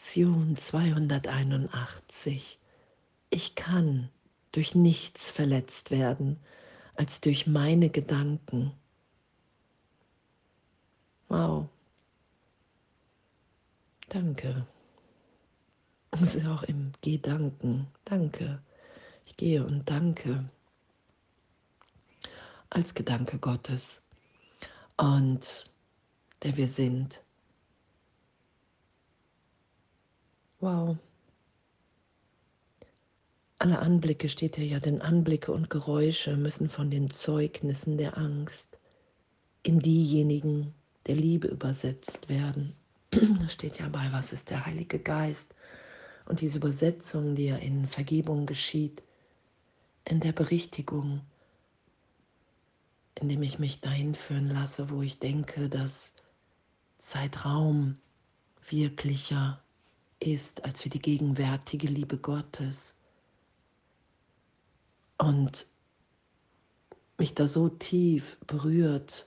Lektion 281. Ich kann durch nichts verletzt werden als durch meine Gedanken. Wow. Danke. Es ist auch im Gedanken. Danke. Ich gehe und danke. Als Gedanke Gottes. Und der wir sind. Wow. Alle Anblicke steht hier ja, denn Anblicke und Geräusche müssen von den Zeugnissen der Angst in diejenigen der Liebe übersetzt werden. Da steht ja bei, was ist der Heilige Geist? Und diese Übersetzung, die ja in Vergebung geschieht, in der Berichtigung, indem ich mich dahin führen lasse, wo ich denke, dass Zeitraum wirklicher ist als für die gegenwärtige Liebe Gottes. Und mich da so tief berührt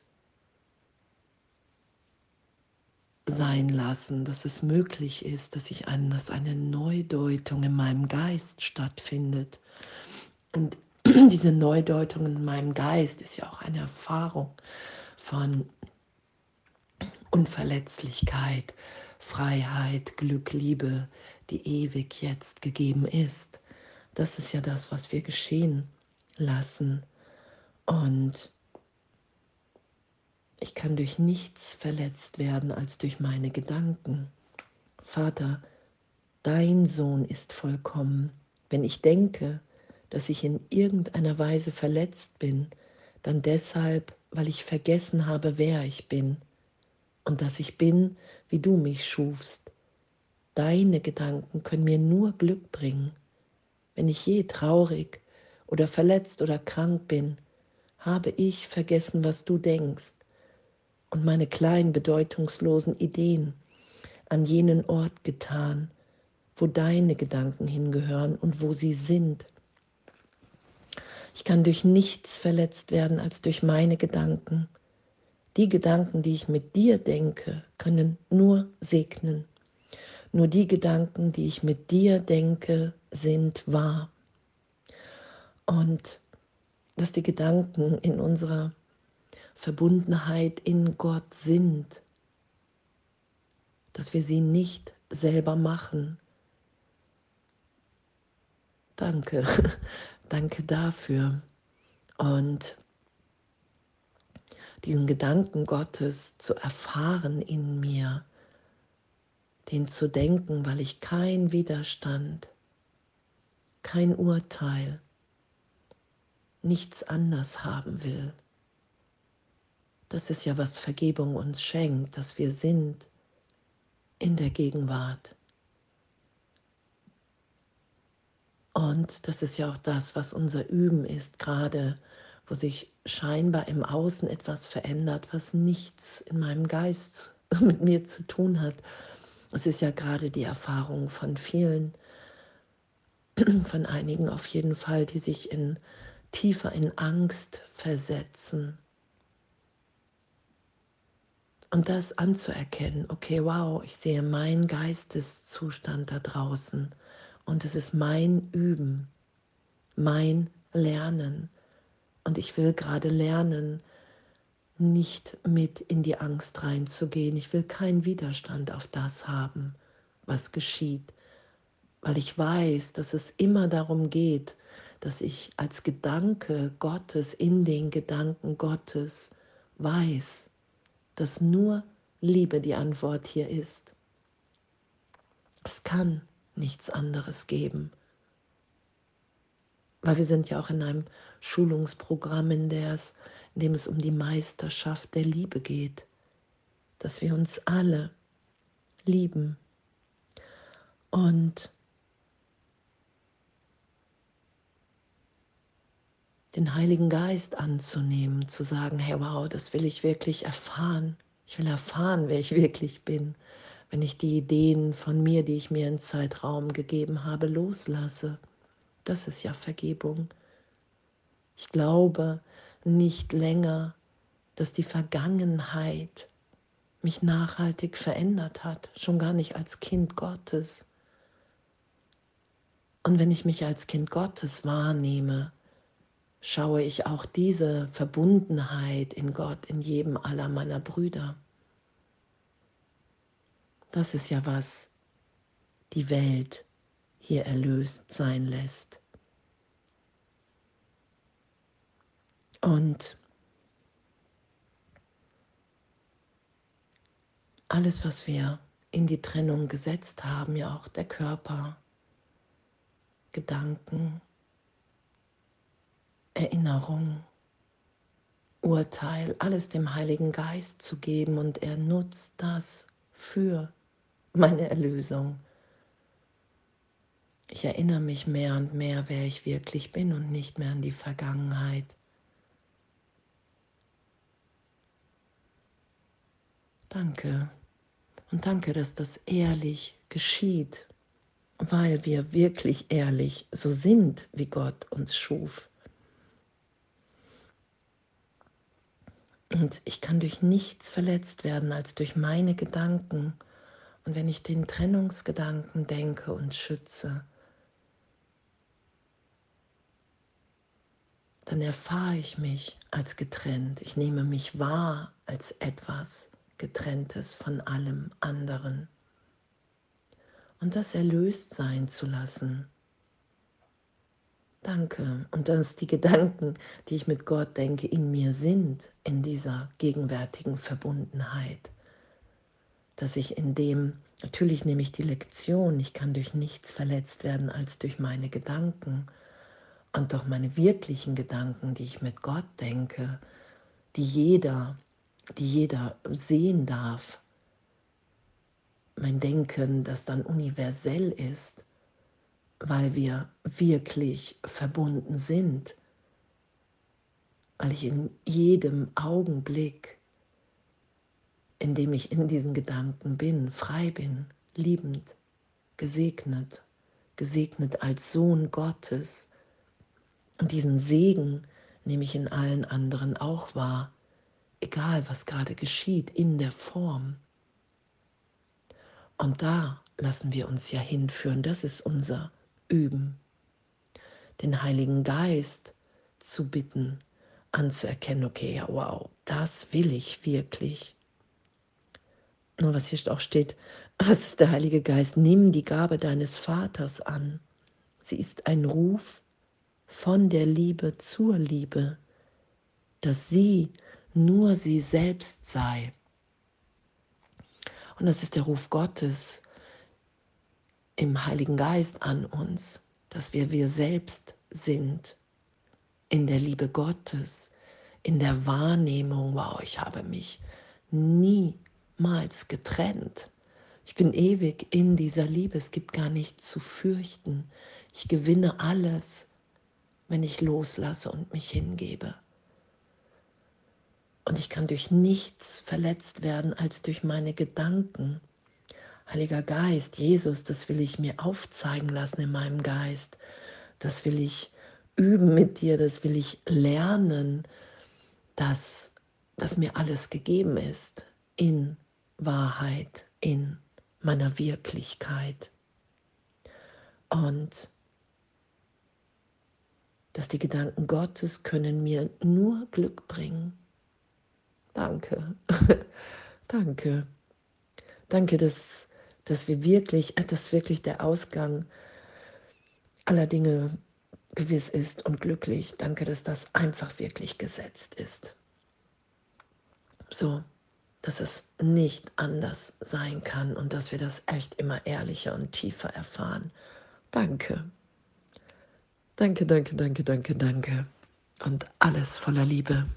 sein lassen, dass es möglich ist, dass ich an, dass eine Neudeutung in meinem Geist stattfindet. Und diese Neudeutung in meinem Geist ist ja auch eine Erfahrung von Unverletzlichkeit, Freiheit, Glück, Liebe, die ewig jetzt gegeben ist. Das ist ja das, was wir geschehen lassen. Und ich kann durch nichts verletzt werden als durch meine Gedanken. Vater, dein Sohn ist vollkommen. Wenn ich denke, dass ich in irgendeiner Weise verletzt bin, dann deshalb, weil ich vergessen habe, wer ich bin und dass ich bin, wie du mich schufst. Deine Gedanken können mir nur Glück bringen. Wenn ich je traurig oder verletzt oder krank bin, habe ich vergessen, was du denkst und meine kleinen bedeutungslosen Ideen an jenen Ort getan, wo deine Gedanken hingehören und wo sie sind. Ich kann durch nichts verletzt werden als durch meine Gedanken. Die Gedanken, die ich mit dir denke, können nur segnen. Nur die Gedanken, die ich mit dir denke, sind wahr. Und dass die Gedanken in unserer Verbundenheit in Gott sind, dass wir sie nicht selber machen. Danke, danke dafür. Und diesen Gedanken Gottes zu erfahren in mir, den zu denken, weil ich kein Widerstand, kein Urteil, nichts anders haben will. Das ist ja, was Vergebung uns schenkt, dass wir sind in der Gegenwart. Und das ist ja auch das, was unser Üben ist, gerade wo sich scheinbar im Außen etwas verändert, was nichts in meinem Geist mit mir zu tun hat. Es ist ja gerade die Erfahrung von vielen, von einigen auf jeden Fall, die sich in tiefer in Angst versetzen und das anzuerkennen, okay, wow, ich sehe meinen Geisteszustand da draußen und es ist mein Üben, mein Lernen. Und ich will gerade lernen, nicht mit in die Angst reinzugehen. Ich will keinen Widerstand auf das haben, was geschieht, weil ich weiß, dass es immer darum geht, dass ich als Gedanke Gottes in den Gedanken Gottes weiß, dass nur Liebe die Antwort hier ist. Es kann nichts anderes geben. Weil wir sind ja auch in einem Schulungsprogramm, in, es, in dem es um die Meisterschaft der Liebe geht, dass wir uns alle lieben. Und den Heiligen Geist anzunehmen, zu sagen, hey wow, das will ich wirklich erfahren. Ich will erfahren, wer ich wirklich bin, wenn ich die Ideen von mir, die ich mir in Zeitraum gegeben habe, loslasse. Das ist ja Vergebung. Ich glaube nicht länger, dass die Vergangenheit mich nachhaltig verändert hat, schon gar nicht als Kind Gottes. Und wenn ich mich als Kind Gottes wahrnehme, schaue ich auch diese Verbundenheit in Gott in jedem aller meiner Brüder. Das ist ja was die Welt hier erlöst sein lässt. Und alles, was wir in die Trennung gesetzt haben, ja auch der Körper, Gedanken, Erinnerung, Urteil, alles dem Heiligen Geist zu geben und er nutzt das für meine Erlösung. Ich erinnere mich mehr und mehr, wer ich wirklich bin und nicht mehr an die Vergangenheit. Danke. Und danke, dass das ehrlich geschieht, weil wir wirklich ehrlich so sind, wie Gott uns schuf. Und ich kann durch nichts verletzt werden als durch meine Gedanken. Und wenn ich den Trennungsgedanken denke und schütze, dann erfahre ich mich als getrennt. Ich nehme mich wahr als etwas getrenntes von allem anderen. Und das erlöst sein zu lassen. Danke. Und dass die Gedanken, die ich mit Gott denke, in mir sind, in dieser gegenwärtigen Verbundenheit. Dass ich in dem, natürlich nehme ich die Lektion, ich kann durch nichts verletzt werden als durch meine Gedanken und doch meine wirklichen Gedanken, die ich mit Gott denke, die jeder, die jeder sehen darf. Mein Denken, das dann universell ist, weil wir wirklich verbunden sind, weil ich in jedem Augenblick, in dem ich in diesen Gedanken bin, frei bin, liebend, gesegnet, gesegnet als Sohn Gottes, und diesen Segen nehme ich in allen anderen auch wahr, egal was gerade geschieht, in der Form. Und da lassen wir uns ja hinführen, das ist unser Üben. Den Heiligen Geist zu bitten, anzuerkennen, okay, ja, wow, das will ich wirklich. Nur was hier auch steht, was ist der Heilige Geist? Nimm die Gabe deines Vaters an. Sie ist ein Ruf von der Liebe zur Liebe, dass sie nur sie selbst sei. Und das ist der Ruf Gottes im Heiligen Geist an uns, dass wir wir selbst sind, in der Liebe Gottes, in der Wahrnehmung, wow, ich habe mich niemals getrennt. Ich bin ewig in dieser Liebe, es gibt gar nichts zu fürchten. Ich gewinne alles wenn ich loslasse und mich hingebe. Und ich kann durch nichts verletzt werden als durch meine Gedanken. Heiliger Geist, Jesus, das will ich mir aufzeigen lassen in meinem Geist. Das will ich üben mit dir, das will ich lernen, dass, dass mir alles gegeben ist in Wahrheit, in meiner Wirklichkeit. Und dass die Gedanken Gottes können mir nur Glück bringen. Danke. Danke. Danke, dass, dass wir wirklich, äh, dass wirklich der Ausgang aller Dinge gewiss ist und glücklich. Danke, dass das einfach wirklich gesetzt ist. So, dass es nicht anders sein kann und dass wir das echt immer ehrlicher und tiefer erfahren. Danke. Danke, danke, danke, danke, danke. Und alles voller Liebe.